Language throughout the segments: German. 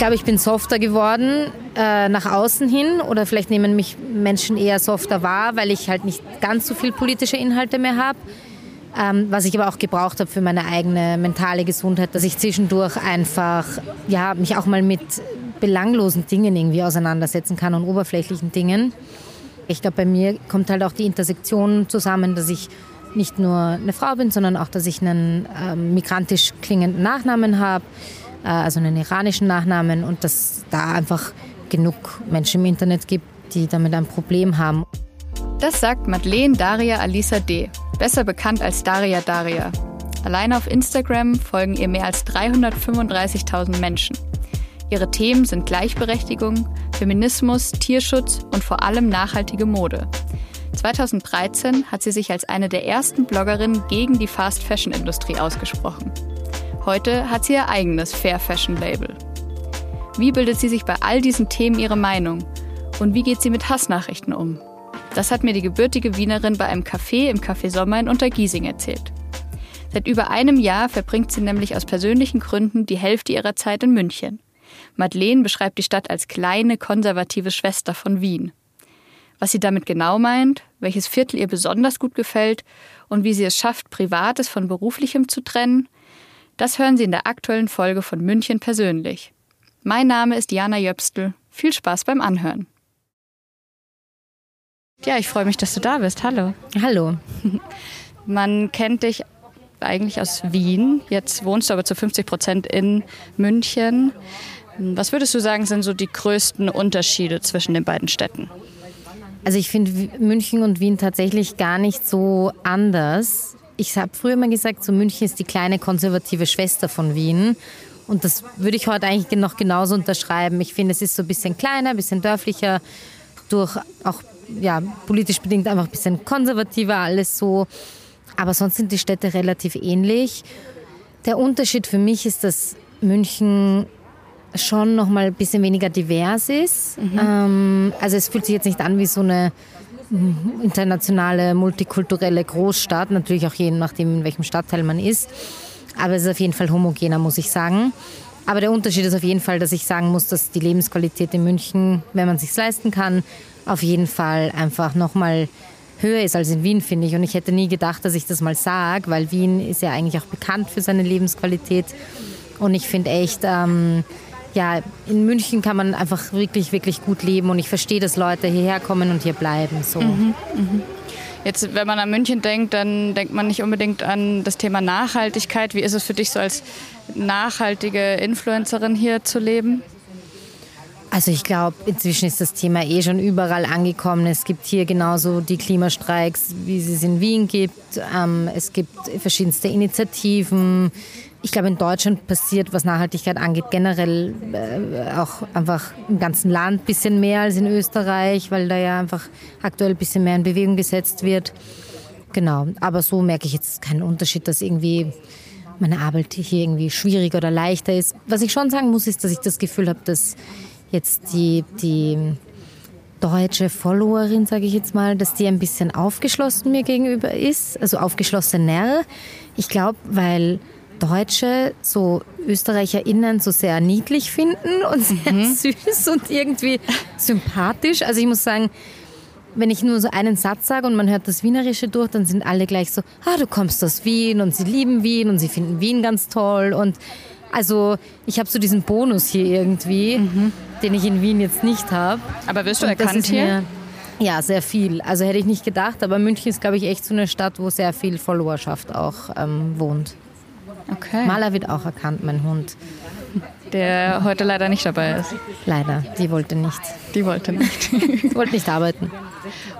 glaube, ich bin softer geworden äh, nach außen hin oder vielleicht nehmen mich Menschen eher softer wahr, weil ich halt nicht ganz so viel politische Inhalte mehr habe. Ähm, was ich aber auch gebraucht habe für meine eigene mentale Gesundheit, dass ich zwischendurch einfach ja, mich auch mal mit belanglosen Dingen irgendwie auseinandersetzen kann und oberflächlichen Dingen. Ich glaube, bei mir kommt halt auch die Intersektion zusammen, dass ich nicht nur eine Frau bin, sondern auch, dass ich einen äh, migrantisch klingenden Nachnamen habe, also einen iranischen Nachnamen und dass da einfach genug Menschen im Internet gibt, die damit ein Problem haben. Das sagt Madeleine Daria Alisa D., besser bekannt als Daria Daria. Allein auf Instagram folgen ihr mehr als 335.000 Menschen. Ihre Themen sind Gleichberechtigung, Feminismus, Tierschutz und vor allem nachhaltige Mode. 2013 hat sie sich als eine der ersten Bloggerinnen gegen die Fast-Fashion-Industrie ausgesprochen. Heute hat sie ihr eigenes Fair Fashion Label. Wie bildet sie sich bei all diesen Themen ihre Meinung? Und wie geht sie mit Hassnachrichten um? Das hat mir die gebürtige Wienerin bei einem Café im Café Sommer in Untergiesing erzählt. Seit über einem Jahr verbringt sie nämlich aus persönlichen Gründen die Hälfte ihrer Zeit in München. Madeleine beschreibt die Stadt als kleine, konservative Schwester von Wien. Was sie damit genau meint, welches Viertel ihr besonders gut gefällt und wie sie es schafft, Privates von Beruflichem zu trennen, das hören Sie in der aktuellen Folge von München persönlich. Mein Name ist Jana Jöpstel. Viel Spaß beim Anhören. Ja, ich freue mich, dass du da bist. Hallo. Hallo. Man kennt dich eigentlich aus Wien. Jetzt wohnst du aber zu 50 Prozent in München. Was würdest du sagen, sind so die größten Unterschiede zwischen den beiden Städten? Also ich finde München und Wien tatsächlich gar nicht so anders. Ich habe früher mal gesagt, so München ist die kleine konservative Schwester von Wien. Und das würde ich heute eigentlich noch genauso unterschreiben. Ich finde, es ist so ein bisschen kleiner, ein bisschen dörflicher, durch auch ja, politisch bedingt einfach ein bisschen konservativer alles so. Aber sonst sind die Städte relativ ähnlich. Der Unterschied für mich ist, dass München schon noch mal ein bisschen weniger divers ist. Mhm. Ähm, also es fühlt sich jetzt nicht an wie so eine internationale, multikulturelle Großstadt, natürlich auch je nachdem, in welchem Stadtteil man ist. Aber es ist auf jeden Fall homogener, muss ich sagen. Aber der Unterschied ist auf jeden Fall, dass ich sagen muss, dass die Lebensqualität in München, wenn man es sich leisten kann, auf jeden Fall einfach noch mal höher ist als in Wien, finde ich. Und ich hätte nie gedacht, dass ich das mal sage, weil Wien ist ja eigentlich auch bekannt für seine Lebensqualität. Und ich finde echt, ähm, ja, in München kann man einfach wirklich, wirklich gut leben und ich verstehe, dass Leute hierher kommen und hier bleiben. So. Mhm, mh. Jetzt, wenn man an München denkt, dann denkt man nicht unbedingt an das Thema Nachhaltigkeit. Wie ist es für dich so als nachhaltige Influencerin hier zu leben? Also ich glaube, inzwischen ist das Thema eh schon überall angekommen. Es gibt hier genauso die Klimastreiks, wie es es in Wien gibt. Ähm, es gibt verschiedenste Initiativen ich glaube, in Deutschland passiert, was Nachhaltigkeit angeht, generell äh, auch einfach im ganzen Land ein bisschen mehr als in Österreich, weil da ja einfach aktuell ein bisschen mehr in Bewegung gesetzt wird. Genau, aber so merke ich jetzt keinen Unterschied, dass irgendwie meine Arbeit hier irgendwie schwieriger oder leichter ist. Was ich schon sagen muss, ist, dass ich das Gefühl habe, dass jetzt die, die deutsche Followerin, sage ich jetzt mal, dass die ein bisschen aufgeschlossen mir gegenüber ist, also aufgeschlossener. Ich glaube, weil Deutsche so ÖsterreicherInnen so sehr niedlich finden und sehr mhm. süß und irgendwie sympathisch. Also ich muss sagen, wenn ich nur so einen Satz sage und man hört das Wienerische durch, dann sind alle gleich so, ah, du kommst aus Wien und sie lieben Wien und sie finden Wien ganz toll und also ich habe so diesen Bonus hier irgendwie, mhm. den ich in Wien jetzt nicht habe. Aber wirst du und erkannt hier? ja, sehr viel. Also hätte ich nicht gedacht, aber München ist, glaube ich, echt so eine Stadt, wo sehr viel Followerschaft auch ähm, wohnt. Okay. Maler wird auch erkannt, mein Hund. Der heute leider nicht dabei ist. Leider, die wollte nicht. Die wollte nicht. die wollte nicht arbeiten.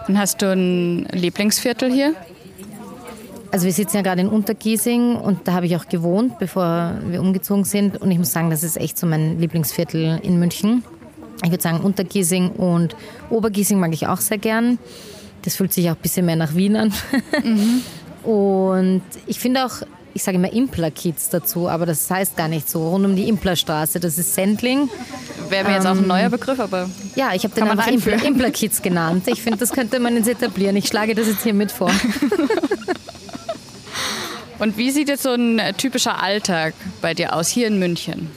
Und hast du ein Lieblingsviertel hier? Also wir sitzen ja gerade in Untergiesing und da habe ich auch gewohnt, bevor wir umgezogen sind. Und ich muss sagen, das ist echt so mein Lieblingsviertel in München. Ich würde sagen, Untergiesing und Obergiesing mag ich auch sehr gern. Das fühlt sich auch ein bisschen mehr nach Wien an. Mhm. Und ich finde auch, ich sage immer Impler-Kids dazu, aber das heißt gar nicht so. Rund um die Implerstraße, das ist Sendling. Wäre mir jetzt auch ein ähm, neuer Begriff, aber. Ja, ich habe den einfach Impler-Kids genannt. Ich finde, das könnte man jetzt etablieren. Ich schlage das jetzt hier mit vor. Und wie sieht jetzt so ein typischer Alltag bei dir aus, hier in München?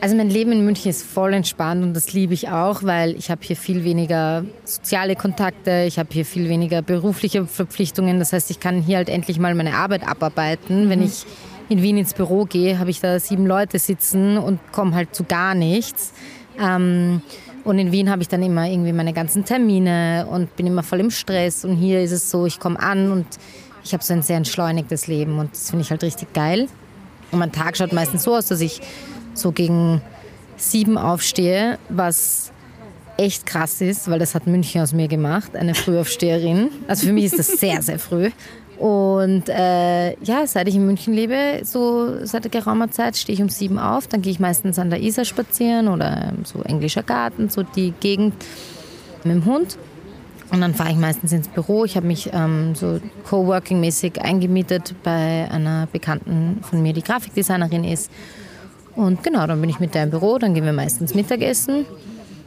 Also mein Leben in München ist voll entspannt und das liebe ich auch, weil ich habe hier viel weniger soziale Kontakte, ich habe hier viel weniger berufliche Verpflichtungen. Das heißt, ich kann hier halt endlich mal meine Arbeit abarbeiten. Wenn ich in Wien ins Büro gehe, habe ich da sieben Leute sitzen und komme halt zu gar nichts. Ähm, und in Wien habe ich dann immer irgendwie meine ganzen Termine und bin immer voll im Stress. Und hier ist es so, ich komme an und ich habe so ein sehr entschleunigtes Leben und das finde ich halt richtig geil. Und mein Tag schaut meistens so aus, dass ich so gegen sieben aufstehe, was echt krass ist, weil das hat München aus mir gemacht, eine Frühaufsteherin. Also für mich ist das sehr, sehr früh. Und äh, ja, seit ich in München lebe, so seit geraumer Zeit, stehe ich um sieben auf. Dann gehe ich meistens an der Isar spazieren oder so englischer Garten, so die Gegend mit dem Hund. Und dann fahre ich meistens ins Büro. Ich habe mich ähm, so Coworking-mäßig eingemietet bei einer Bekannten von mir, die Grafikdesignerin ist. Und genau, dann bin ich mit der im Büro, dann gehen wir meistens Mittagessen.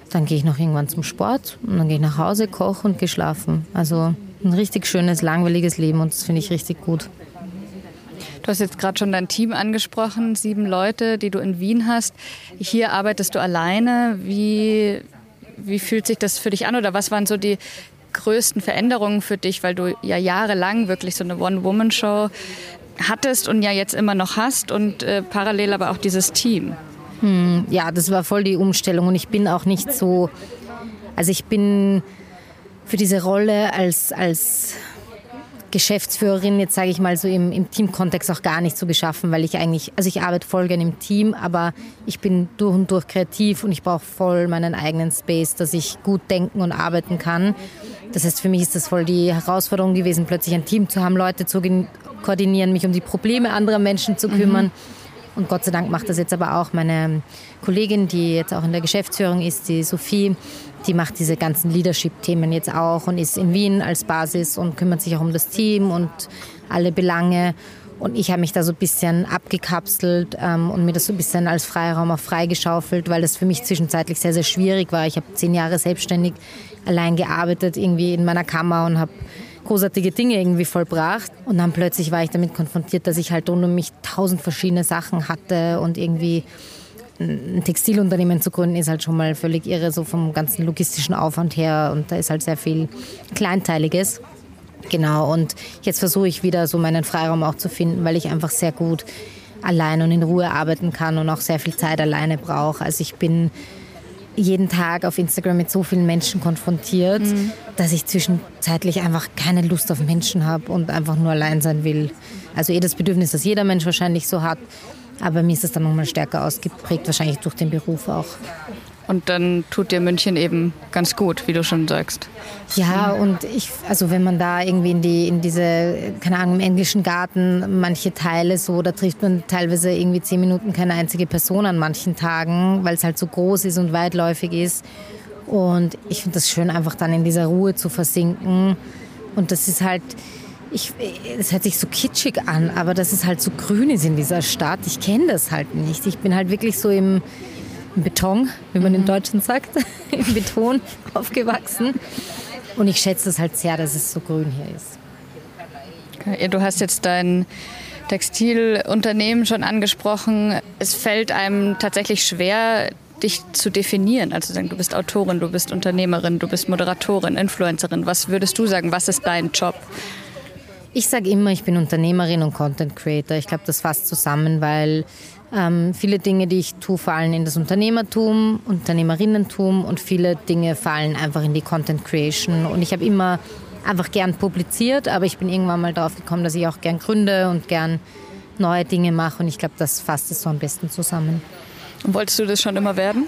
Dann gehe ich noch irgendwann zum Sport und dann gehe ich nach Hause, koche und gehe schlafen. Also ein richtig schönes, langweiliges Leben und das finde ich richtig gut. Du hast jetzt gerade schon dein Team angesprochen, sieben Leute, die du in Wien hast. Hier arbeitest du alleine. Wie, wie fühlt sich das für dich an oder was waren so die größten Veränderungen für dich, weil du ja jahrelang wirklich so eine One-Woman-Show hattest und ja jetzt immer noch hast und äh, parallel aber auch dieses Team? Hm, ja, das war voll die Umstellung und ich bin auch nicht so, also ich bin für diese Rolle als, als Geschäftsführerin, jetzt sage ich mal so im, im Teamkontext auch gar nicht so geschaffen, weil ich eigentlich, also ich arbeite voll gerne im Team, aber ich bin durch und durch kreativ und ich brauche voll meinen eigenen Space, dass ich gut denken und arbeiten kann. Das heißt, für mich ist das voll die Herausforderung gewesen, plötzlich ein Team zu haben, Leute zu koordinieren, mich um die Probleme anderer Menschen zu kümmern. Mhm. Und Gott sei Dank macht das jetzt aber auch meine Kollegin, die jetzt auch in der Geschäftsführung ist, die Sophie die macht diese ganzen Leadership-Themen jetzt auch und ist in Wien als Basis und kümmert sich auch um das Team und alle Belange. Und ich habe mich da so ein bisschen abgekapselt ähm, und mir das so ein bisschen als Freiraum auch freigeschaufelt, weil das für mich zwischenzeitlich sehr, sehr schwierig war. Ich habe zehn Jahre selbstständig allein gearbeitet, irgendwie in meiner Kammer und habe großartige Dinge irgendwie vollbracht. Und dann plötzlich war ich damit konfrontiert, dass ich halt rund um mich tausend verschiedene Sachen hatte und irgendwie ein Textilunternehmen zu gründen, ist halt schon mal völlig irre, so vom ganzen logistischen Aufwand her. Und da ist halt sehr viel Kleinteiliges. Genau, und jetzt versuche ich wieder so meinen Freiraum auch zu finden, weil ich einfach sehr gut allein und in Ruhe arbeiten kann und auch sehr viel Zeit alleine brauche. Also ich bin jeden Tag auf Instagram mit so vielen Menschen konfrontiert, mhm. dass ich zwischenzeitlich einfach keine Lust auf Menschen habe und einfach nur allein sein will. Also eh das Bedürfnis, das jeder Mensch wahrscheinlich so hat, aber mir ist es dann nochmal stärker ausgeprägt, wahrscheinlich durch den Beruf auch. Und dann tut dir München eben ganz gut, wie du schon sagst. Ja, und ich, also wenn man da irgendwie in die, in diese, keine Ahnung, im englischen Garten manche Teile so, da trifft man teilweise irgendwie zehn Minuten keine einzige Person an manchen Tagen, weil es halt so groß ist und weitläufig ist. Und ich finde das schön, einfach dann in dieser Ruhe zu versinken. Und das ist halt, ich, es hört sich so kitschig an, aber dass es halt so grün ist in dieser Stadt, ich kenne das halt nicht. Ich bin halt wirklich so im Beton, wie man mhm. im Deutschen sagt, im Beton aufgewachsen. Und ich schätze das halt sehr, dass es so grün hier ist. Du hast jetzt dein Textilunternehmen schon angesprochen. Es fällt einem tatsächlich schwer, dich zu definieren. Also sagen, du bist Autorin, du bist Unternehmerin, du bist Moderatorin, Influencerin. Was würdest du sagen, was ist dein Job? Ich sage immer, ich bin Unternehmerin und Content Creator. Ich glaube, das fasst zusammen, weil ähm, viele Dinge, die ich tue, fallen in das Unternehmertum, Unternehmerinnentum und viele Dinge fallen einfach in die Content Creation. Und ich habe immer einfach gern publiziert, aber ich bin irgendwann mal darauf gekommen, dass ich auch gern gründe und gern neue Dinge mache. Und ich glaube, das fasst es so am besten zusammen. Und wolltest du das schon immer werden?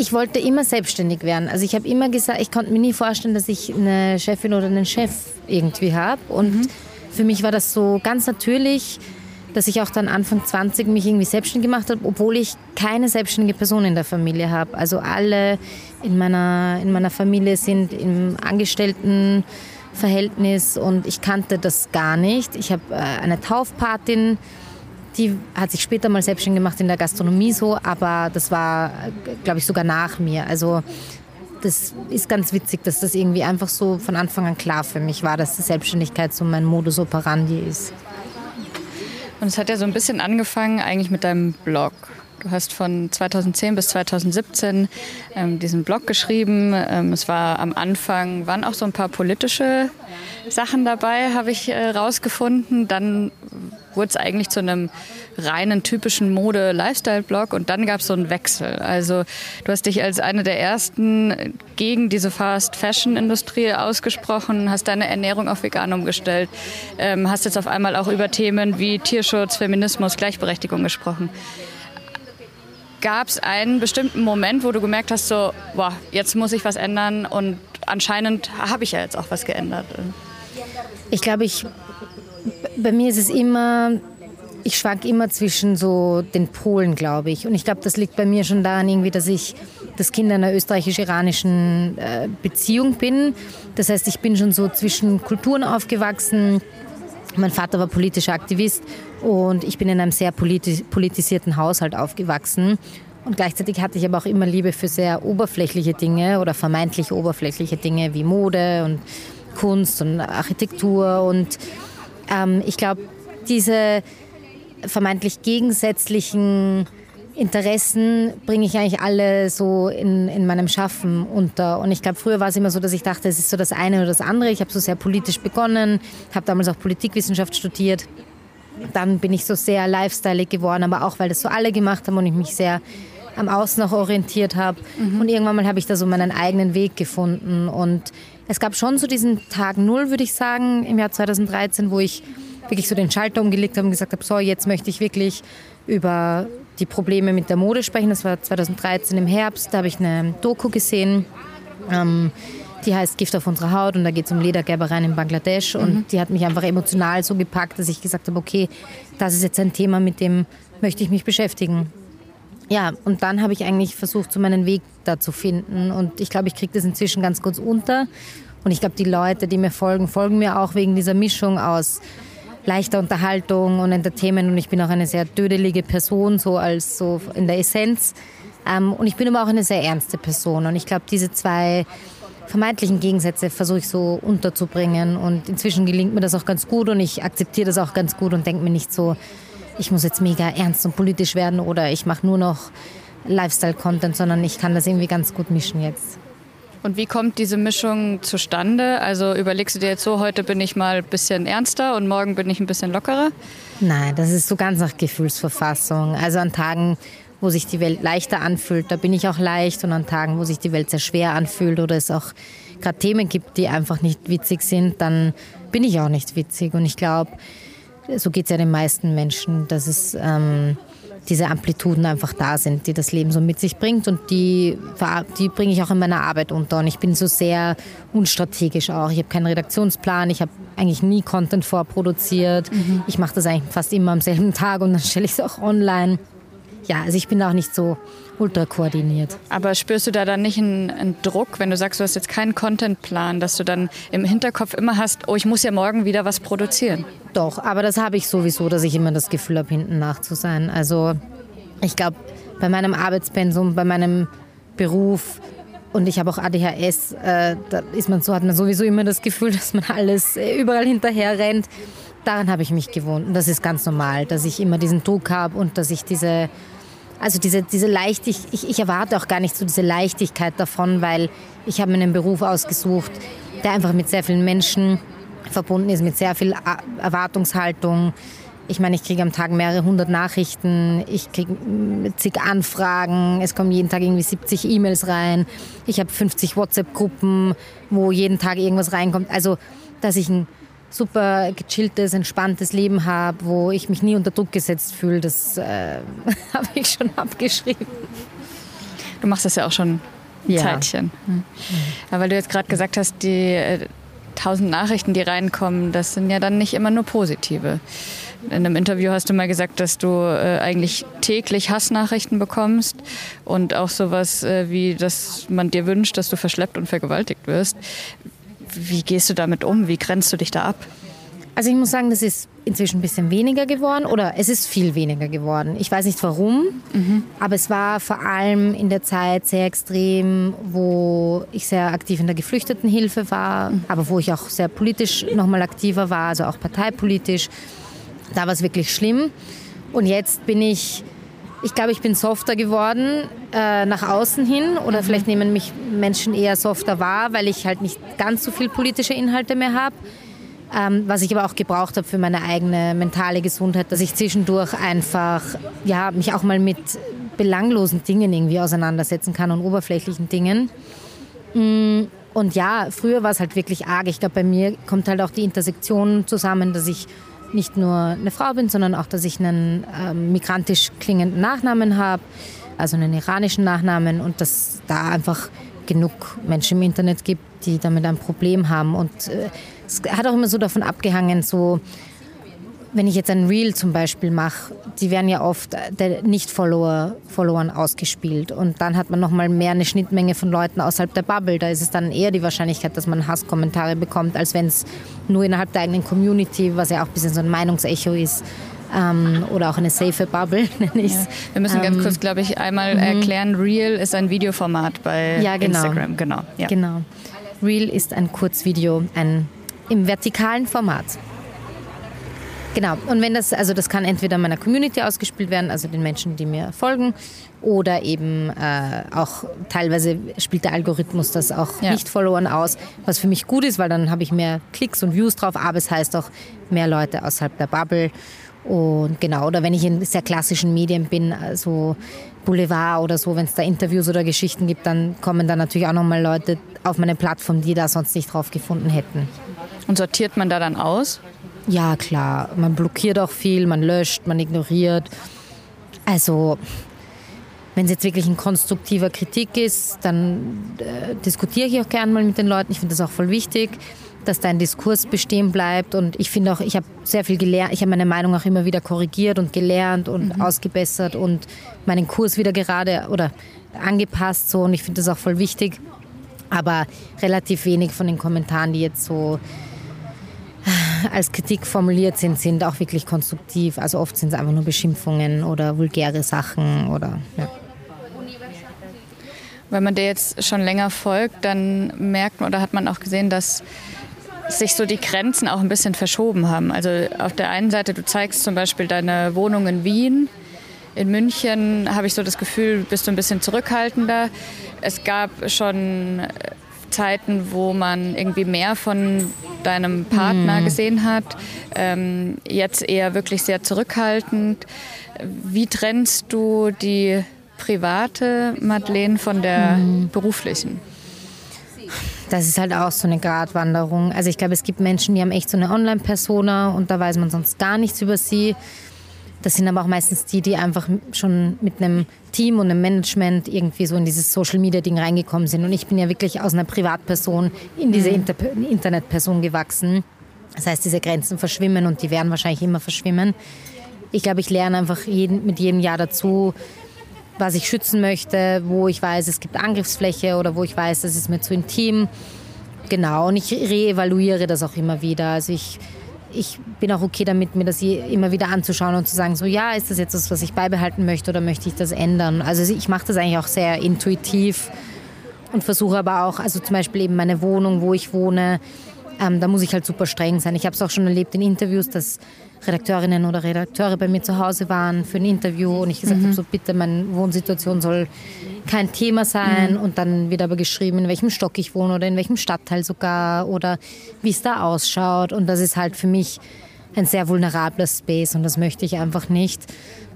Ich wollte immer selbstständig werden. Also ich habe immer gesagt, ich konnte mir nie vorstellen, dass ich eine Chefin oder einen Chef irgendwie habe. Und mhm. für mich war das so ganz natürlich, dass ich auch dann Anfang 20 mich irgendwie selbstständig gemacht habe, obwohl ich keine selbstständige Person in der Familie habe. Also alle in meiner, in meiner Familie sind im Angestelltenverhältnis und ich kannte das gar nicht. Ich habe äh, eine Taufpatin, die hat sich später mal selbstständig gemacht in der Gastronomie so, aber das war, glaube ich, sogar nach mir. Also das ist ganz witzig, dass das irgendwie einfach so von Anfang an klar für mich war, dass die Selbstständigkeit so mein Modus operandi ist. Und es hat ja so ein bisschen angefangen eigentlich mit deinem Blog. Du hast von 2010 bis 2017 ähm, diesen Blog geschrieben. Ähm, es war am Anfang, waren auch so ein paar politische Sachen dabei, habe ich äh, rausgefunden. Dann wurde es eigentlich zu einem reinen typischen Mode-Lifestyle-Blog und dann gab es so einen Wechsel. Also du hast dich als eine der ersten gegen diese Fast-Fashion-Industrie ausgesprochen, hast deine Ernährung auf vegan umgestellt, ähm, hast jetzt auf einmal auch über Themen wie Tierschutz, Feminismus, Gleichberechtigung gesprochen. Gab es einen bestimmten Moment, wo du gemerkt hast, so, boah, jetzt muss ich was ändern und anscheinend habe ich ja jetzt auch was geändert? Ich glaube, ich, bei mir ist es immer, ich schwank immer zwischen so den Polen, glaube ich. Und ich glaube, das liegt bei mir schon daran, irgendwie, dass ich das Kind einer österreichisch-iranischen äh, Beziehung bin. Das heißt, ich bin schon so zwischen Kulturen aufgewachsen. Mein Vater war politischer Aktivist und ich bin in einem sehr politis politisierten Haushalt aufgewachsen. Und gleichzeitig hatte ich aber auch immer Liebe für sehr oberflächliche Dinge oder vermeintlich oberflächliche Dinge wie Mode und Kunst und Architektur. Und ähm, ich glaube, diese vermeintlich gegensätzlichen Interessen bringe ich eigentlich alle so in, in meinem Schaffen unter. Und ich glaube, früher war es immer so, dass ich dachte, es ist so das eine oder das andere. Ich habe so sehr politisch begonnen, habe damals auch Politikwissenschaft studiert. Dann bin ich so sehr lifestyle geworden, aber auch, weil das so alle gemacht haben und ich mich sehr am Außen auch orientiert habe. Mhm. Und irgendwann mal habe ich da so meinen eigenen Weg gefunden. Und es gab schon so diesen Tag Null, würde ich sagen, im Jahr 2013, wo ich wirklich so den Schalter umgelegt habe und gesagt habe, so, jetzt möchte ich wirklich über die Probleme mit der Mode sprechen. Das war 2013 im Herbst. Da habe ich eine Doku gesehen. Ähm, die heißt Gift auf unserer Haut und da geht es um Ledergerbereien in Bangladesch. Und mhm. die hat mich einfach emotional so gepackt, dass ich gesagt habe, okay, das ist jetzt ein Thema, mit dem möchte ich mich beschäftigen. Ja, und dann habe ich eigentlich versucht, so meinen Weg da zu finden. Und ich glaube, ich kriege das inzwischen ganz kurz unter. Und ich glaube, die Leute, die mir folgen, folgen mir auch wegen dieser Mischung aus leichter Unterhaltung und Entertainment und ich bin auch eine sehr dödelige Person, so als so in der Essenz. Ähm, und ich bin aber auch eine sehr ernste Person und ich glaube, diese zwei vermeintlichen Gegensätze versuche ich so unterzubringen und inzwischen gelingt mir das auch ganz gut und ich akzeptiere das auch ganz gut und denke mir nicht so, ich muss jetzt mega ernst und politisch werden oder ich mache nur noch Lifestyle-Content, sondern ich kann das irgendwie ganz gut mischen jetzt. Und wie kommt diese Mischung zustande? Also überlegst du dir jetzt so, heute bin ich mal ein bisschen ernster und morgen bin ich ein bisschen lockerer? Nein, das ist so ganz nach Gefühlsverfassung. Also an Tagen, wo sich die Welt leichter anfühlt, da bin ich auch leicht. Und an Tagen, wo sich die Welt sehr schwer anfühlt oder es auch gerade Themen gibt, die einfach nicht witzig sind, dann bin ich auch nicht witzig. Und ich glaube, so geht es ja den meisten Menschen, dass es... Ähm, diese Amplituden einfach da sind, die das Leben so mit sich bringt und die, die bringe ich auch in meiner Arbeit unter. Und ich bin so sehr unstrategisch auch. Ich habe keinen Redaktionsplan, ich habe eigentlich nie Content vorproduziert. Mhm. Ich mache das eigentlich fast immer am selben Tag und dann stelle ich es auch online. Ja, also ich bin auch nicht so ultra koordiniert. Aber spürst du da dann nicht einen, einen, Druck, wenn du sagst, du hast jetzt keinen Contentplan, dass du dann im Hinterkopf immer hast, oh, ich muss ja morgen wieder was produzieren? Doch, aber das habe ich sowieso, dass ich immer das Gefühl habe, hinten nach zu sein. Also ich glaube, bei meinem Arbeitspensum, bei meinem Beruf und ich habe auch ADHS, äh, da ist man so, hat man sowieso immer das Gefühl, dass man alles äh, überall hinterher rennt. Daran habe ich mich gewohnt und das ist ganz normal, dass ich immer diesen Druck habe und dass ich diese also diese, diese Leichtigkeit, ich, ich erwarte auch gar nicht so diese Leichtigkeit davon, weil ich habe mir einen Beruf ausgesucht, der einfach mit sehr vielen Menschen verbunden ist, mit sehr viel Erwartungshaltung. Ich meine, ich kriege am Tag mehrere hundert Nachrichten, ich kriege zig Anfragen, es kommen jeden Tag irgendwie 70 E-Mails rein, ich habe 50 WhatsApp-Gruppen, wo jeden Tag irgendwas reinkommt. Also, dass ich ein super gechilltes, entspanntes Leben habe, wo ich mich nie unter Druck gesetzt fühle, das äh, habe ich schon abgeschrieben. Du machst das ja auch schon ein ja. Zeitchen. Mhm. Aber weil du jetzt gerade gesagt hast, die äh, tausend Nachrichten, die reinkommen, das sind ja dann nicht immer nur positive. In einem Interview hast du mal gesagt, dass du äh, eigentlich täglich Hassnachrichten bekommst und auch sowas äh, wie, dass man dir wünscht, dass du verschleppt und vergewaltigt wirst. Wie gehst du damit um? Wie grenzt du dich da ab? Also ich muss sagen, das ist inzwischen ein bisschen weniger geworden oder es ist viel weniger geworden. Ich weiß nicht warum, mhm. aber es war vor allem in der Zeit sehr extrem, wo ich sehr aktiv in der Geflüchtetenhilfe war, mhm. aber wo ich auch sehr politisch nochmal aktiver war, also auch parteipolitisch. Da war es wirklich schlimm. Und jetzt bin ich Ich glaube, ich bin softer geworden äh, nach außen hin oder mhm. vielleicht nehmen mich Menschen eher softer wahr, weil ich halt nicht ganz so viel politische Inhalte mehr habe. Ähm, was ich aber auch gebraucht habe für meine eigene mentale Gesundheit, dass ich zwischendurch einfach ja, mich auch mal mit belanglosen Dingen irgendwie auseinandersetzen kann und oberflächlichen Dingen. Mm, und ja, früher war es halt wirklich arg. Ich glaube, bei mir kommt halt auch die Intersektion zusammen, dass ich nicht nur eine Frau bin, sondern auch, dass ich einen äh, migrantisch klingenden Nachnamen habe, also einen iranischen Nachnamen und dass da einfach genug Menschen im Internet gibt, die damit ein Problem haben. Und äh, es hat auch immer so davon abgehangen, so wenn ich jetzt ein Reel zum Beispiel mache, die werden ja oft der Nicht-Follower-Followern ausgespielt. Und dann hat man nochmal mehr eine Schnittmenge von Leuten außerhalb der Bubble. Da ist es dann eher die Wahrscheinlichkeit, dass man Hasskommentare bekommt, als wenn es nur innerhalb der eigenen Community, was ja auch ein bisschen so ein Meinungsecho ist, ähm, oder auch eine safe Bubble, nenne ich ja. Wir müssen ganz ähm, kurz, glaube ich, einmal mhm. erklären, Reel ist ein Videoformat bei ja, genau. Instagram. Genau. Ja. genau. Reel ist ein Kurzvideo, ein im vertikalen Format. Genau. Und wenn das, also das kann entweder meiner Community ausgespielt werden, also den Menschen, die mir folgen, oder eben äh, auch teilweise spielt der Algorithmus das auch ja. Nicht-Followern aus, was für mich gut ist, weil dann habe ich mehr Klicks und Views drauf, aber es heißt auch mehr Leute außerhalb der Bubble. Und genau, oder wenn ich in sehr klassischen Medien bin, also Boulevard oder so, wenn es da Interviews oder Geschichten gibt, dann kommen da natürlich auch nochmal Leute auf meine Plattform, die da sonst nicht drauf gefunden hätten. Und sortiert man da dann aus? Ja, klar. Man blockiert auch viel, man löscht, man ignoriert. Also, wenn es jetzt wirklich ein konstruktiver Kritik ist, dann äh, diskutiere ich auch gerne mal mit den Leuten. Ich finde das auch voll wichtig, dass dein Diskurs bestehen bleibt. Und ich finde auch, ich habe sehr viel gelernt. Ich habe meine Meinung auch immer wieder korrigiert und gelernt und mhm. ausgebessert und meinen Kurs wieder gerade oder angepasst. So. Und ich finde das auch voll wichtig. Aber relativ wenig von den Kommentaren, die jetzt so als Kritik formuliert sind, sind auch wirklich konstruktiv. Also oft sind es einfach nur Beschimpfungen oder vulgäre Sachen oder ja. Wenn man dir jetzt schon länger folgt, dann merkt man oder hat man auch gesehen, dass sich so die Grenzen auch ein bisschen verschoben haben. Also auf der einen Seite, du zeigst zum Beispiel deine Wohnung in Wien. In München habe ich so das Gefühl, bist du ein bisschen zurückhaltender. Es gab schon Zeiten, wo man irgendwie mehr von deinem Partner mhm. gesehen hat. Ähm, jetzt eher wirklich sehr zurückhaltend. Wie trennst du die private Madeleine von der mhm. beruflichen? Das ist halt auch so eine Gratwanderung. Also ich glaube, es gibt Menschen, die haben echt so eine Online-Persona und da weiß man sonst gar nichts über sie. Das sind aber auch meistens die, die einfach schon mit einem Team und einem Management irgendwie so in dieses Social-Media-Ding reingekommen sind. Und ich bin ja wirklich aus einer Privatperson in diese mhm. Inter Internetperson gewachsen. Das heißt, diese Grenzen verschwimmen und die werden wahrscheinlich immer verschwimmen. Ich glaube, ich lerne einfach jeden, mit jedem Jahr dazu, was ich schützen möchte, wo ich weiß, es gibt Angriffsfläche oder wo ich weiß, das ist mir zu intim. Genau, und ich reevaluiere das auch immer wieder. Also ich ich bin auch okay damit, mir das immer wieder anzuschauen und zu sagen, so ja, ist das jetzt das, was ich beibehalten möchte oder möchte ich das ändern? Also ich mache das eigentlich auch sehr intuitiv und versuche aber auch, also zum Beispiel eben meine Wohnung, wo ich wohne, ähm, da muss ich halt super streng sein. Ich habe es auch schon erlebt in Interviews, dass Redakteurinnen oder Redakteure bei mir zu Hause waren für ein Interview und ich gesagt mhm. habe, so bitte, meine Wohnsituation soll kein Thema sein mhm. und dann wird aber geschrieben, in welchem Stock ich wohne oder in welchem Stadtteil sogar oder wie es da ausschaut und das ist halt für mich ein sehr vulnerabler Space und das möchte ich einfach nicht.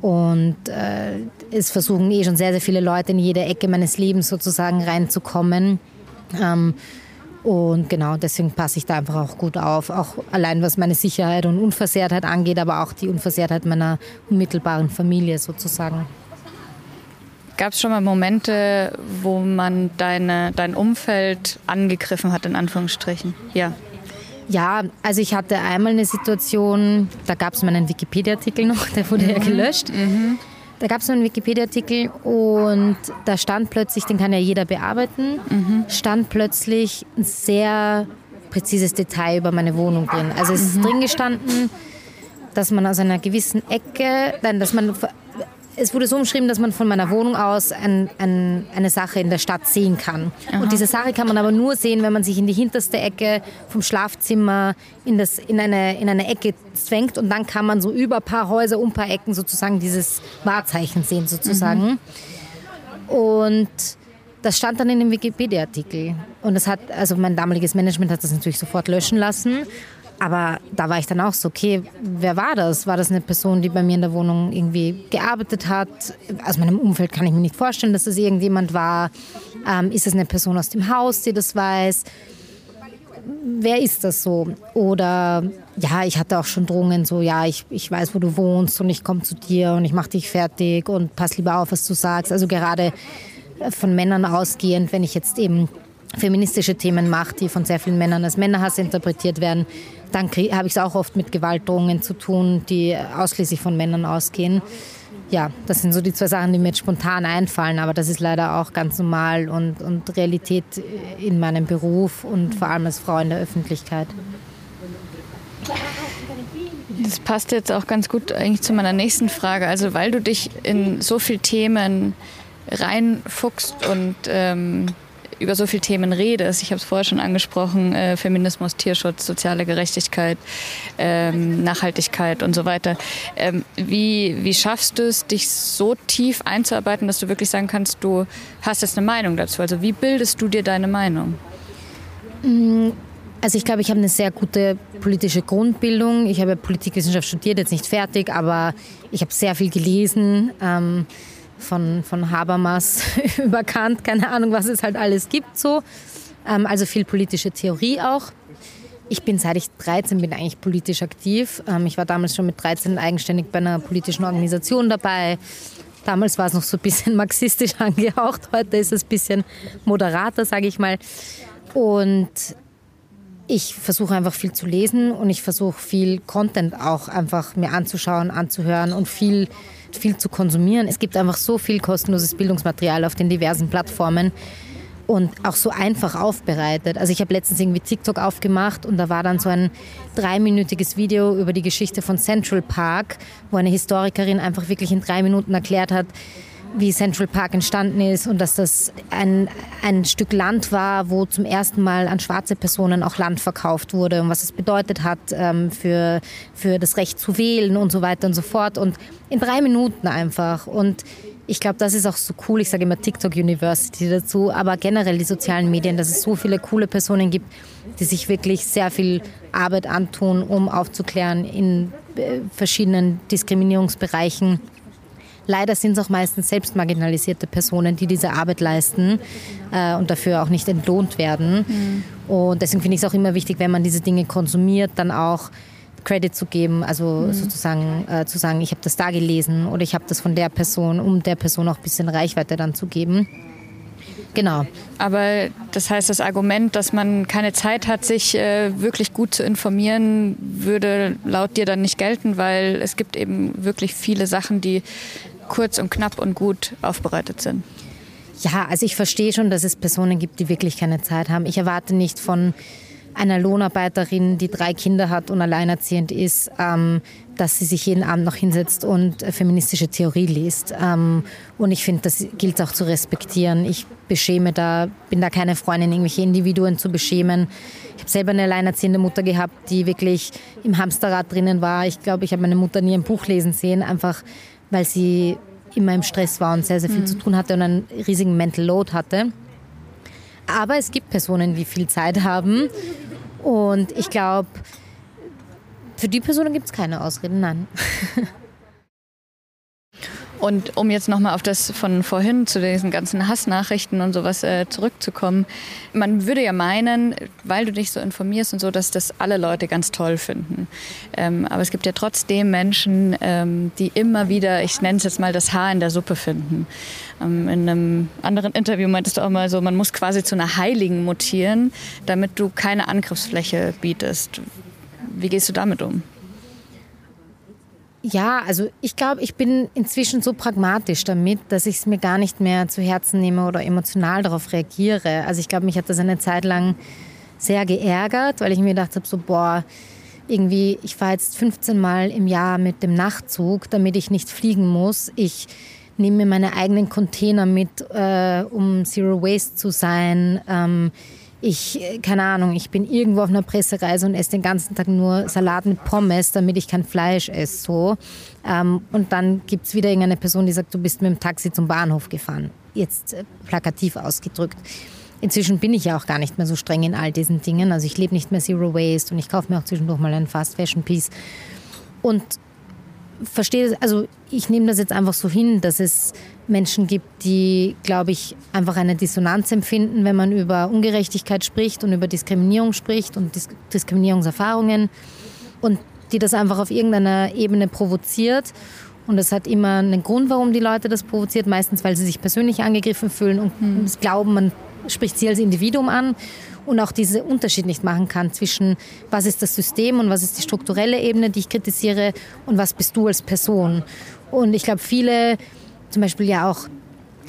Und äh, es versuchen eh schon sehr, sehr viele Leute in jede Ecke meines Lebens sozusagen reinzukommen. Ähm, und genau, deswegen passe ich da einfach auch gut auf. Auch allein was meine Sicherheit und Unversehrtheit angeht, aber auch die Unversehrtheit meiner unmittelbaren Familie sozusagen. Gab es schon mal Momente, wo man deine, dein Umfeld angegriffen hat, in Anführungsstrichen? Ja. Ja, also ich hatte einmal eine Situation, da gab es meinen Wikipedia-Artikel noch, der wurde mhm. ja gelöscht. Mhm. Da gab es einen Wikipedia-Artikel und da stand plötzlich, den kann ja jeder bearbeiten, mhm. stand plötzlich ein sehr präzises Detail über meine Wohnung drin. Also es ist mhm. drin gestanden, dass man aus einer gewissen Ecke, nein, dass man es wurde so umschrieben, dass man von meiner Wohnung aus ein, ein, eine Sache in der Stadt sehen kann. Aha. Und diese Sache kann man aber nur sehen, wenn man sich in die hinterste Ecke vom Schlafzimmer in, das, in, eine, in eine Ecke zwängt und dann kann man so über ein paar Häuser, um ein paar Ecken sozusagen dieses Wahrzeichen sehen sozusagen. Mhm. Und das stand dann in dem Wikipedia-Artikel. Und das hat, also mein damaliges Management hat das natürlich sofort löschen lassen. Aber da war ich dann auch so, okay, wer war das? War das eine Person, die bei mir in der Wohnung irgendwie gearbeitet hat? Aus meinem Umfeld kann ich mir nicht vorstellen, dass das irgendjemand war. Ähm, ist es eine Person aus dem Haus, die das weiß? Wer ist das so? Oder ja, ich hatte auch schon Drohungen, so ja, ich, ich weiß, wo du wohnst und ich komme zu dir und ich mache dich fertig und pass lieber auf, was du sagst. Also gerade von Männern ausgehend, wenn ich jetzt eben feministische Themen mache, die von sehr vielen Männern als Männerhass interpretiert werden, dann habe ich es auch oft mit Gewaltdrohungen zu tun, die ausschließlich von Männern ausgehen. Ja, das sind so die zwei Sachen, die mir jetzt spontan einfallen, aber das ist leider auch ganz normal und, und Realität in meinem Beruf und vor allem als Frau in der Öffentlichkeit. Das passt jetzt auch ganz gut eigentlich zu meiner nächsten Frage. Also weil du dich in so viele Themen reinfuchst und ähm, über so viele Themen redest. Ich habe es vorher schon angesprochen, äh, Feminismus, Tierschutz, soziale Gerechtigkeit, ähm, Nachhaltigkeit und so weiter. Ähm, wie, wie schaffst du es, dich so tief einzuarbeiten, dass du wirklich sagen kannst, du hast jetzt eine Meinung dazu? Also wie bildest du dir deine Meinung? Mm, also ich glaube, ich habe eine sehr gute politische Grundbildung. Ich habe Politikwissenschaft studiert, jetzt nicht fertig, aber ich habe sehr viel gelesen. Ähm, von, von Habermas über Kant, keine Ahnung, was es halt alles gibt so. Ähm, also viel politische Theorie auch. Ich bin seit ich 13 bin eigentlich politisch aktiv. Ähm, ich war damals schon mit 13 eigenständig bei einer politischen Organisation dabei. Damals war es noch so ein bisschen marxistisch angehaucht, heute ist es ein bisschen moderater, sage ich mal. Und ich versuche einfach viel zu lesen und ich versuche viel Content auch einfach mir anzuschauen, anzuhören und viel viel zu konsumieren. Es gibt einfach so viel kostenloses Bildungsmaterial auf den diversen Plattformen und auch so einfach aufbereitet. Also ich habe letztens irgendwie TikTok aufgemacht und da war dann so ein dreiminütiges Video über die Geschichte von Central Park, wo eine Historikerin einfach wirklich in drei Minuten erklärt hat, wie Central Park entstanden ist und dass das ein, ein Stück Land war, wo zum ersten Mal an schwarze Personen auch Land verkauft wurde und was es bedeutet hat ähm, für, für das Recht zu wählen und so weiter und so fort. Und in drei Minuten einfach. Und ich glaube, das ist auch so cool. Ich sage immer TikTok University dazu, aber generell die sozialen Medien, dass es so viele coole Personen gibt, die sich wirklich sehr viel Arbeit antun, um aufzuklären in äh, verschiedenen Diskriminierungsbereichen Leider sind es auch meistens selbst marginalisierte Personen, die diese Arbeit leisten äh, und dafür auch nicht entlohnt werden. Mhm. Und deswegen finde ich es auch immer wichtig, wenn man diese Dinge konsumiert, dann auch Credit zu geben, also mhm. sozusagen äh, zu sagen, ich habe das da gelesen oder ich habe das von der Person, um der Person auch ein bisschen Reichweite dann zu geben. Genau. Aber das heißt, das Argument, dass man keine Zeit hat, sich äh, wirklich gut zu informieren, würde laut dir dann nicht gelten, weil es gibt eben wirklich viele Sachen, die kurz und knapp und gut aufbereitet sind. Ja, also ich verstehe schon, dass es Personen gibt, die wirklich keine Zeit haben. Ich erwarte nicht von einer Lohnarbeiterin, die drei Kinder hat und alleinerziehend ist, ähm, dass sie sich jeden Abend noch hinsetzt und feministische Theorie liest. Ähm, und ich finde, das gilt auch zu respektieren. Ich beschäme da, bin da keine Freundin, irgendwelche Individuen zu beschämen. Ich habe selber eine alleinerziehende Mutter gehabt, die wirklich im Hamsterrad drinnen war. Ich glaube, ich habe meine Mutter nie ein Buch lesen sehen, einfach weil sie immer im Stress war und sehr, sehr viel mhm. zu tun hatte und einen riesigen Mental Load hatte. Aber es gibt Personen, die viel Zeit haben. Und ich glaube, für die Personen gibt es keine Ausreden, nein. Und um jetzt nochmal auf das von vorhin zu diesen ganzen Hassnachrichten und sowas äh, zurückzukommen, man würde ja meinen, weil du dich so informierst und so, dass das alle Leute ganz toll finden. Ähm, aber es gibt ja trotzdem Menschen, ähm, die immer wieder, ich nenne es jetzt mal, das Haar in der Suppe finden. Ähm, in einem anderen Interview meintest du auch mal so, man muss quasi zu einer Heiligen mutieren, damit du keine Angriffsfläche bietest. Wie gehst du damit um? Ja, also ich glaube, ich bin inzwischen so pragmatisch damit, dass ich es mir gar nicht mehr zu Herzen nehme oder emotional darauf reagiere. Also ich glaube, mich hat das eine Zeit lang sehr geärgert, weil ich mir gedacht habe, so boah, irgendwie, ich fahre jetzt 15 Mal im Jahr mit dem Nachtzug, damit ich nicht fliegen muss. Ich nehme mir meine eigenen Container mit, äh, um Zero Waste zu sein. Ähm, ich, keine Ahnung, ich bin irgendwo auf einer Pressereise und esse den ganzen Tag nur Salat mit Pommes, damit ich kein Fleisch esse. So. Ähm, und dann gibt es wieder irgendeine Person, die sagt, du bist mit dem Taxi zum Bahnhof gefahren. Jetzt äh, plakativ ausgedrückt. Inzwischen bin ich ja auch gar nicht mehr so streng in all diesen Dingen. Also ich lebe nicht mehr Zero Waste und ich kaufe mir auch zwischendurch mal einen Fast Fashion Piece. Und verstehe, also ich nehme das jetzt einfach so hin, dass es Menschen gibt, die, glaube ich, einfach eine Dissonanz empfinden, wenn man über Ungerechtigkeit spricht und über Diskriminierung spricht und Dis Diskriminierungserfahrungen und die das einfach auf irgendeiner Ebene provoziert. Und es hat immer einen Grund, warum die Leute das provoziert, meistens weil sie sich persönlich angegriffen fühlen und mhm. glauben, man spricht sie als Individuum an und auch diesen Unterschied nicht machen kann zwischen was ist das System und was ist die strukturelle Ebene, die ich kritisiere und was bist du als Person. Und ich glaube, viele, zum Beispiel ja auch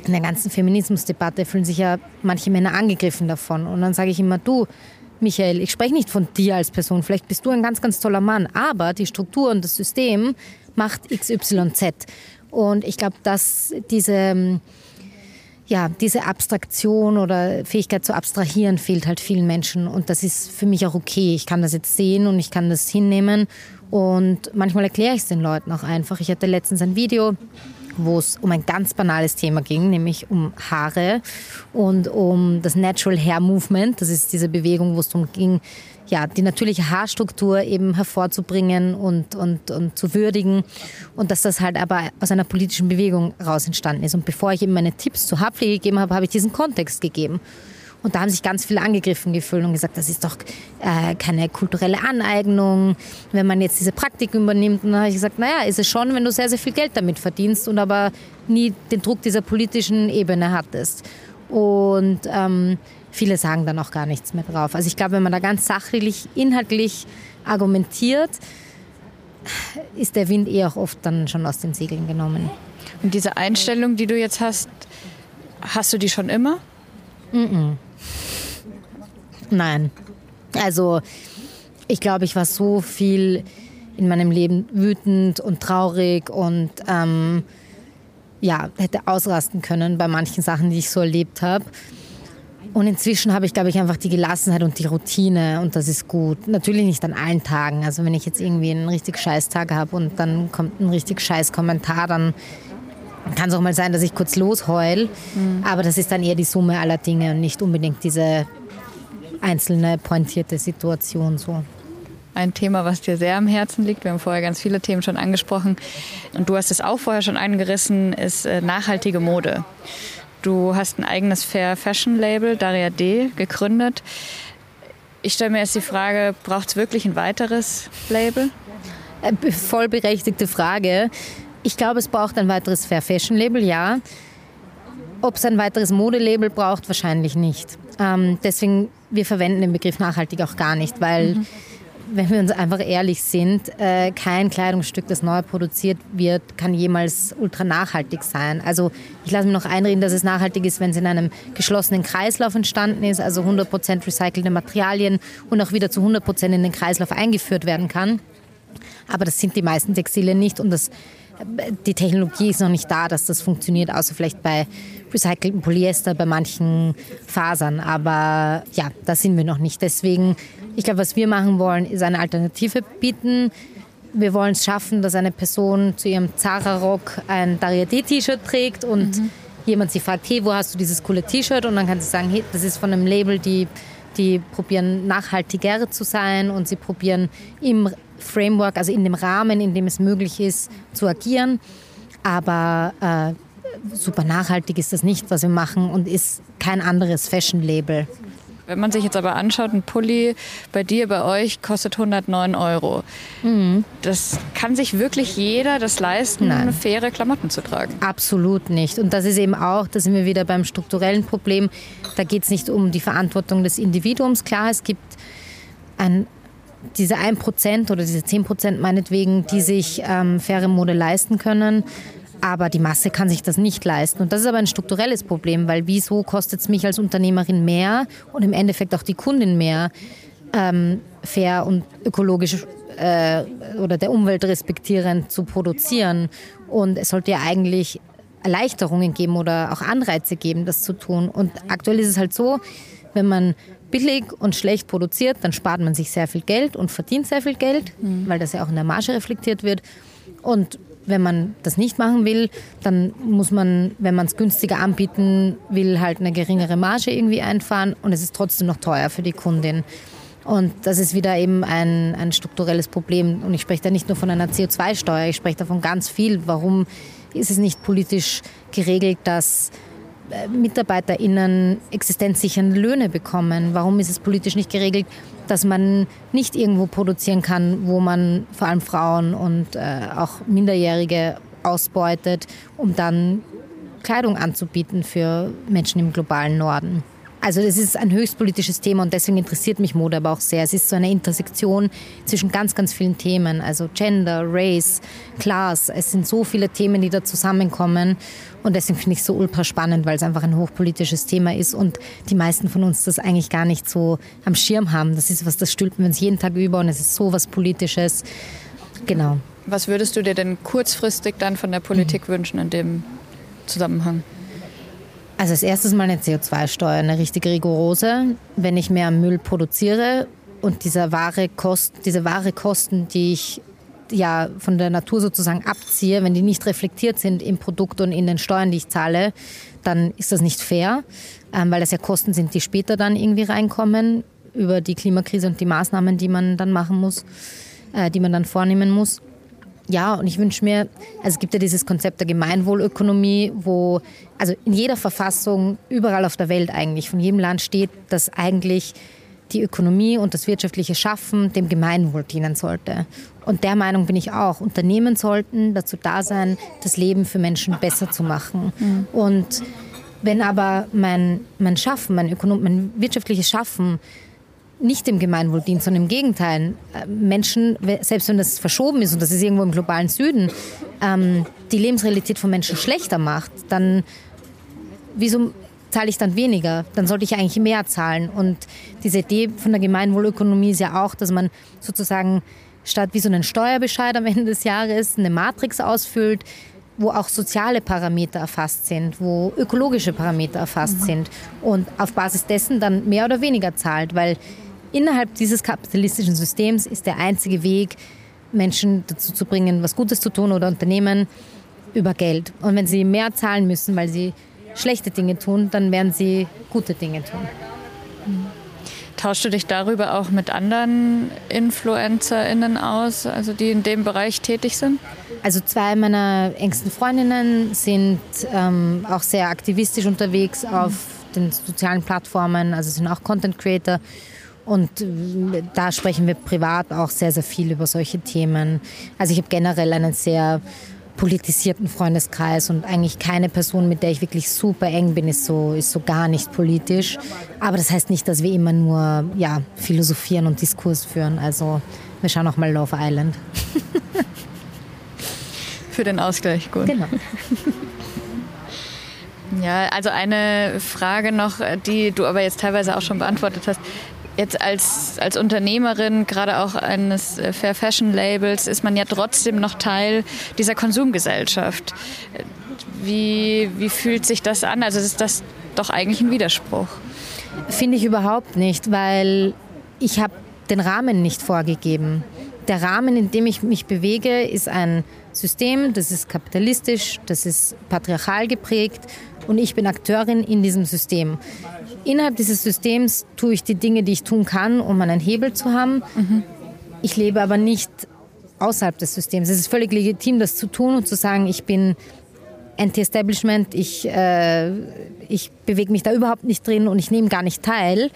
in der ganzen Feminismusdebatte, fühlen sich ja manche Männer angegriffen davon. Und dann sage ich immer, du, Michael, ich spreche nicht von dir als Person, vielleicht bist du ein ganz, ganz toller Mann, aber die Struktur und das System macht XYZ. Und ich glaube, dass diese ja, diese Abstraktion oder Fähigkeit zu abstrahieren fehlt halt vielen Menschen. Und das ist für mich auch okay. Ich kann das jetzt sehen und ich kann das hinnehmen. Und manchmal erkläre ich es den Leuten auch einfach. Ich hatte letztens ein Video, wo es um ein ganz banales Thema ging, nämlich um Haare und um das Natural Hair Movement. Das ist diese Bewegung, wo es darum ging, ja, die natürliche Haarstruktur eben hervorzubringen und, und, und zu würdigen. Und dass das halt aber aus einer politischen Bewegung raus entstanden ist. Und bevor ich eben meine Tipps zur Haarpflege gegeben habe, habe ich diesen Kontext gegeben. Und da haben sich ganz viele angegriffen gefühlt und gesagt, das ist doch äh, keine kulturelle Aneignung, wenn man jetzt diese Praktik übernimmt. Und dann habe ich gesagt, naja, ist es schon, wenn du sehr, sehr viel Geld damit verdienst und aber nie den Druck dieser politischen Ebene hattest. Und ähm, viele sagen dann auch gar nichts mehr drauf. Also ich glaube, wenn man da ganz sachlich, inhaltlich argumentiert, ist der Wind eh auch oft dann schon aus den Segeln genommen. Und diese Einstellung, die du jetzt hast, hast du die schon immer? Mm -mm. Nein. Also ich glaube, ich war so viel in meinem Leben wütend und traurig und ähm, ja, hätte ausrasten können bei manchen Sachen, die ich so erlebt habe. Und inzwischen habe ich, glaube ich, einfach die Gelassenheit und die Routine und das ist gut. Natürlich nicht an allen Tagen. Also wenn ich jetzt irgendwie einen richtig scheiß Tag habe und dann kommt ein richtig scheiß Kommentar, dann kann es auch mal sein, dass ich kurz losheul. Mhm. Aber das ist dann eher die Summe aller Dinge und nicht unbedingt diese einzelne pointierte Situation so ein Thema, was dir sehr am Herzen liegt. Wir haben vorher ganz viele Themen schon angesprochen und du hast es auch vorher schon angerissen, ist äh, nachhaltige Mode. Du hast ein eigenes Fair Fashion Label, Daria D, gegründet. Ich stelle mir jetzt die Frage, braucht es wirklich ein weiteres Label? Äh, voll berechtigte Frage. Ich glaube, es braucht ein weiteres Fair Fashion Label, ja. Ob es ein weiteres Modelabel braucht, wahrscheinlich nicht. Ähm, deswegen, wir verwenden den Begriff nachhaltig auch gar nicht, weil mhm wenn wir uns einfach ehrlich sind, äh, kein Kleidungsstück, das neu produziert wird, kann jemals ultra nachhaltig sein. Also ich lasse mir noch einreden, dass es nachhaltig ist, wenn es in einem geschlossenen Kreislauf entstanden ist, also 100% recycelte Materialien und auch wieder zu 100% in den Kreislauf eingeführt werden kann. Aber das sind die meisten Textilien nicht und das, die Technologie ist noch nicht da, dass das funktioniert, außer vielleicht bei recyceltem Polyester, bei manchen Fasern. Aber ja, da sind wir noch nicht. Deswegen ich glaube, was wir machen wollen, ist eine Alternative bieten. Wir wollen es schaffen, dass eine Person zu ihrem Zara-Rock ein Daria-D-T-Shirt trägt und mhm. jemand sie fragt, hey, wo hast du dieses coole T-Shirt? Und dann kann sie sagen, hey, das ist von einem Label, die, die probieren nachhaltiger zu sein und sie probieren im Framework, also in dem Rahmen, in dem es möglich ist, zu agieren. Aber äh, super nachhaltig ist das nicht, was wir machen und ist kein anderes Fashion-Label. Wenn man sich jetzt aber anschaut, ein Pulli bei dir, bei euch kostet 109 Euro. Mhm. Das kann sich wirklich jeder das leisten, Nein. faire Klamotten zu tragen? Absolut nicht. Und das ist eben auch, da sind wir wieder beim strukturellen Problem. Da geht es nicht um die Verantwortung des Individuums. Klar, es gibt ein, diese 1% oder diese 10% meinetwegen, die sich ähm, faire Mode leisten können. Aber die Masse kann sich das nicht leisten. Und das ist aber ein strukturelles Problem, weil wieso kostet es mich als Unternehmerin mehr und im Endeffekt auch die Kundin mehr, ähm, fair und ökologisch äh, oder der Umwelt respektierend zu produzieren. Und es sollte ja eigentlich Erleichterungen geben oder auch Anreize geben, das zu tun. Und aktuell ist es halt so, wenn man billig und schlecht produziert, dann spart man sich sehr viel Geld und verdient sehr viel Geld, mhm. weil das ja auch in der Marge reflektiert wird. Und wenn man das nicht machen will, dann muss man, wenn man es günstiger anbieten will, halt eine geringere Marge irgendwie einfahren und es ist trotzdem noch teuer für die Kundin. Und das ist wieder eben ein, ein strukturelles Problem. Und ich spreche da nicht nur von einer CO2-Steuer, ich spreche davon ganz viel. Warum ist es nicht politisch geregelt, dass MitarbeiterInnen existenzsichernde Löhne bekommen? Warum ist es politisch nicht geregelt, dass man nicht irgendwo produzieren kann, wo man vor allem Frauen und äh, auch Minderjährige ausbeutet, um dann Kleidung anzubieten für Menschen im globalen Norden? Also das ist ein höchst politisches Thema und deswegen interessiert mich Mode aber auch sehr. Es ist so eine Intersektion zwischen ganz, ganz vielen Themen, also Gender, Race, Class. Es sind so viele Themen, die da zusammenkommen und deswegen finde ich es so ultra spannend, weil es einfach ein hochpolitisches Thema ist und die meisten von uns das eigentlich gar nicht so am Schirm haben. Das ist was, das stülpen wir uns jeden Tag über und es ist so was Politisches. Genau. Was würdest du dir denn kurzfristig dann von der Politik mhm. wünschen in dem Zusammenhang? Also als erstes mal eine CO2-Steuer, eine richtig rigorose. Wenn ich mehr Müll produziere und diese wahre, Kost, diese wahre Kosten, die ich ja von der Natur sozusagen abziehe, wenn die nicht reflektiert sind im Produkt und in den Steuern, die ich zahle, dann ist das nicht fair, ähm, weil das ja Kosten sind, die später dann irgendwie reinkommen über die Klimakrise und die Maßnahmen, die man dann machen muss, äh, die man dann vornehmen muss. Ja, und ich wünsche mir, also es gibt ja dieses Konzept der Gemeinwohlökonomie, wo also in jeder Verfassung, überall auf der Welt eigentlich, von jedem Land steht, dass eigentlich die Ökonomie und das wirtschaftliche Schaffen dem Gemeinwohl dienen sollte. Und der Meinung bin ich auch. Unternehmen sollten dazu da sein, das Leben für Menschen besser zu machen. Mhm. Und wenn aber mein, mein Schaffen, mein, Ökonom mein wirtschaftliches Schaffen nicht dem Gemeinwohl dient, sondern im Gegenteil. Äh, Menschen, selbst wenn das verschoben ist und das ist irgendwo im globalen Süden, ähm, die Lebensrealität von Menschen schlechter macht, dann wieso zahle ich dann weniger? Dann sollte ich eigentlich mehr zahlen. Und diese Idee von der Gemeinwohlökonomie ist ja auch, dass man sozusagen statt wie so einen Steuerbescheid am Ende des Jahres eine Matrix ausfüllt, wo auch soziale Parameter erfasst sind, wo ökologische Parameter erfasst mhm. sind und auf Basis dessen dann mehr oder weniger zahlt, weil innerhalb dieses kapitalistischen Systems ist der einzige Weg, Menschen dazu zu bringen, was Gutes zu tun oder Unternehmen über Geld. Und wenn sie mehr zahlen müssen, weil sie schlechte Dinge tun, dann werden sie gute Dinge tun. Tauschst du dich darüber auch mit anderen InfluencerInnen aus, also die in dem Bereich tätig sind? Also zwei meiner engsten Freundinnen sind ähm, auch sehr aktivistisch unterwegs auf den sozialen Plattformen, also sind auch Content Creator und äh, da sprechen wir privat auch sehr, sehr viel über solche Themen. Also ich habe generell einen sehr politisierten Freundeskreis und eigentlich keine Person, mit der ich wirklich super eng bin, ist so, ist so gar nicht politisch. Aber das heißt nicht, dass wir immer nur ja, philosophieren und Diskurs führen. Also wir schauen auch mal Love Island. Für den Ausgleich, gut. Genau. Ja, also eine Frage noch, die du aber jetzt teilweise auch schon beantwortet hast. Jetzt als, als Unternehmerin, gerade auch eines äh, Fair Fashion Labels, ist man ja trotzdem noch Teil dieser Konsumgesellschaft. Wie, wie fühlt sich das an? Also ist das doch eigentlich ein Widerspruch? Finde ich überhaupt nicht, weil ich habe den Rahmen nicht vorgegeben. Der Rahmen, in dem ich mich bewege, ist ein System, das ist kapitalistisch, das ist patriarchal geprägt und ich bin Akteurin in diesem System. Innerhalb dieses Systems tue ich die Dinge, die ich tun kann, um einen Hebel zu haben. Mhm. Ich lebe aber nicht außerhalb des Systems. Es ist völlig legitim, das zu tun und zu sagen, ich bin Anti-Establishment, ich, äh, ich bewege mich da überhaupt nicht drin und ich nehme gar nicht teil.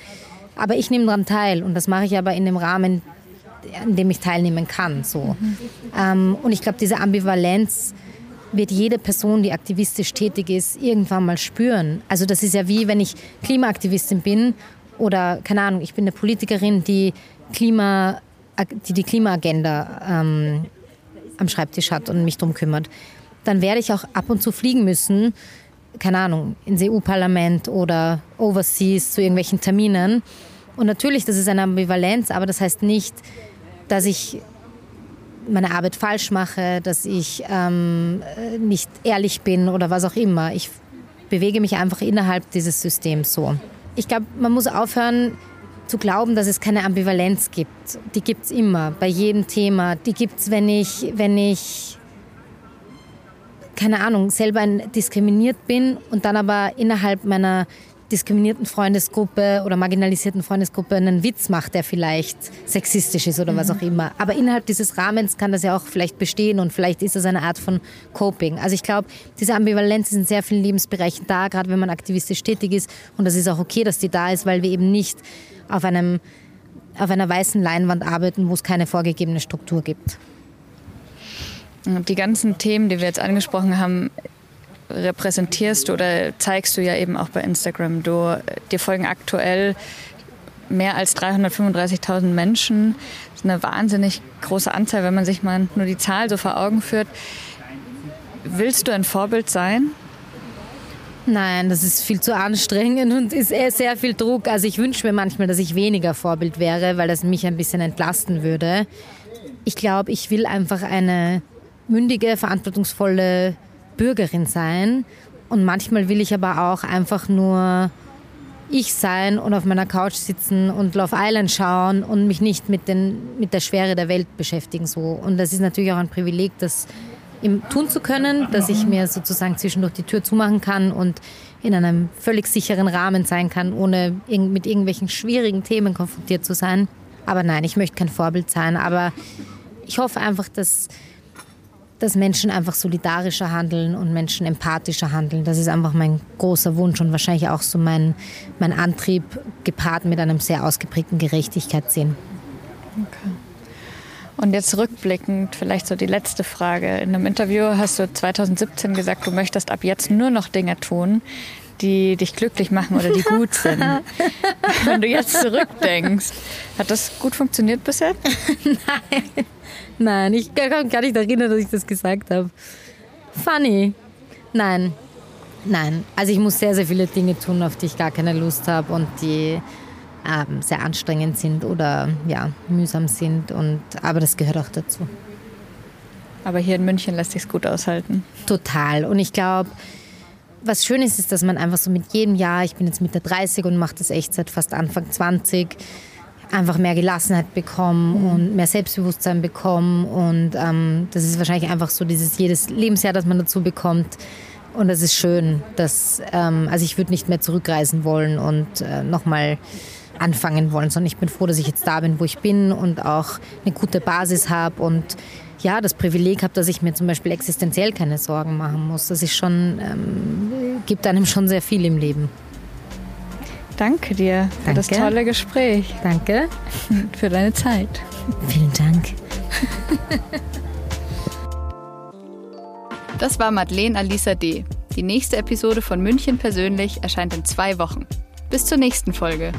Aber ich nehme daran teil und das mache ich aber in dem Rahmen, in dem ich teilnehmen kann. So. Mhm. Ähm, und ich glaube, diese Ambivalenz wird jede Person, die aktivistisch tätig ist, irgendwann mal spüren. Also das ist ja wie, wenn ich Klimaaktivistin bin oder, keine Ahnung, ich bin eine Politikerin, die Klima, die, die Klimaagenda ähm, am Schreibtisch hat und mich darum kümmert. Dann werde ich auch ab und zu fliegen müssen, keine Ahnung, ins EU-Parlament oder overseas zu irgendwelchen Terminen. Und natürlich, das ist eine Ambivalenz, aber das heißt nicht, dass ich meine Arbeit falsch mache, dass ich ähm, nicht ehrlich bin oder was auch immer. Ich bewege mich einfach innerhalb dieses Systems so. Ich glaube, man muss aufhören zu glauben, dass es keine Ambivalenz gibt. Die gibt es immer, bei jedem Thema. Die gibt es, wenn ich, wenn ich, keine Ahnung, selber diskriminiert bin und dann aber innerhalb meiner diskriminierten Freundesgruppe oder marginalisierten Freundesgruppe einen Witz macht, der vielleicht sexistisch ist oder mhm. was auch immer. Aber innerhalb dieses Rahmens kann das ja auch vielleicht bestehen und vielleicht ist das eine Art von Coping. Also ich glaube, diese Ambivalenz ist in sehr vielen Lebensbereichen da, gerade wenn man aktivistisch tätig ist. Und das ist auch okay, dass die da ist, weil wir eben nicht auf, einem, auf einer weißen Leinwand arbeiten, wo es keine vorgegebene Struktur gibt. Die ganzen Themen, die wir jetzt angesprochen haben, repräsentierst oder zeigst du ja eben auch bei Instagram. Du, dir folgen aktuell mehr als 335.000 Menschen. Das ist eine wahnsinnig große Anzahl, wenn man sich mal nur die Zahl so vor Augen führt. Willst du ein Vorbild sein? Nein, das ist viel zu anstrengend und ist sehr viel Druck. Also ich wünsche mir manchmal, dass ich weniger Vorbild wäre, weil das mich ein bisschen entlasten würde. Ich glaube, ich will einfach eine mündige, verantwortungsvolle Bürgerin sein. Und manchmal will ich aber auch einfach nur ich sein und auf meiner Couch sitzen und Love Island schauen und mich nicht mit, den, mit der Schwere der Welt beschäftigen. So. Und das ist natürlich auch ein Privileg, das tun zu können, dass ich mir sozusagen zwischendurch die Tür zumachen kann und in einem völlig sicheren Rahmen sein kann, ohne mit irgendwelchen schwierigen Themen konfrontiert zu sein. Aber nein, ich möchte kein Vorbild sein. Aber ich hoffe einfach, dass dass Menschen einfach solidarischer handeln und Menschen empathischer handeln. Das ist einfach mein großer Wunsch und wahrscheinlich auch so mein, mein Antrieb, gepaart mit einem sehr ausgeprägten Gerechtigkeitssinn. Okay. Und jetzt rückblickend, vielleicht so die letzte Frage. In einem Interview hast du 2017 gesagt, du möchtest ab jetzt nur noch Dinge tun, die dich glücklich machen oder die gut sind. Wenn du jetzt zurückdenkst, hat das gut funktioniert bisher? Nein. Nein, ich kann mich gar nicht erinnern, dass ich das gesagt habe. Funny. Nein. Nein. Also ich muss sehr, sehr viele Dinge tun, auf die ich gar keine Lust habe und die ähm, sehr anstrengend sind oder ja, mühsam sind. Und, aber das gehört auch dazu. Aber hier in München lässt sich es gut aushalten. Total. Und ich glaube, was schön ist, ist, dass man einfach so mit jedem Jahr, ich bin jetzt Mitte 30 und mache das echt seit fast Anfang 20, einfach mehr Gelassenheit bekommen mhm. und mehr Selbstbewusstsein bekommen. Und ähm, das ist wahrscheinlich einfach so dieses jedes Lebensjahr, das man dazu bekommt. Und das ist schön. Dass, ähm, also ich würde nicht mehr zurückreisen wollen und äh, nochmal anfangen wollen, sondern ich bin froh, dass ich jetzt da bin, wo ich bin und auch eine gute Basis habe und ja, das Privileg habe, dass ich mir zum Beispiel existenziell keine Sorgen machen muss. Das ist schon, ähm, gibt einem schon sehr viel im Leben. Danke dir für Danke. das tolle Gespräch. Danke. Für deine Zeit. Vielen Dank. Das war Madeleine Alisa D. Die nächste Episode von München persönlich erscheint in zwei Wochen. Bis zur nächsten Folge.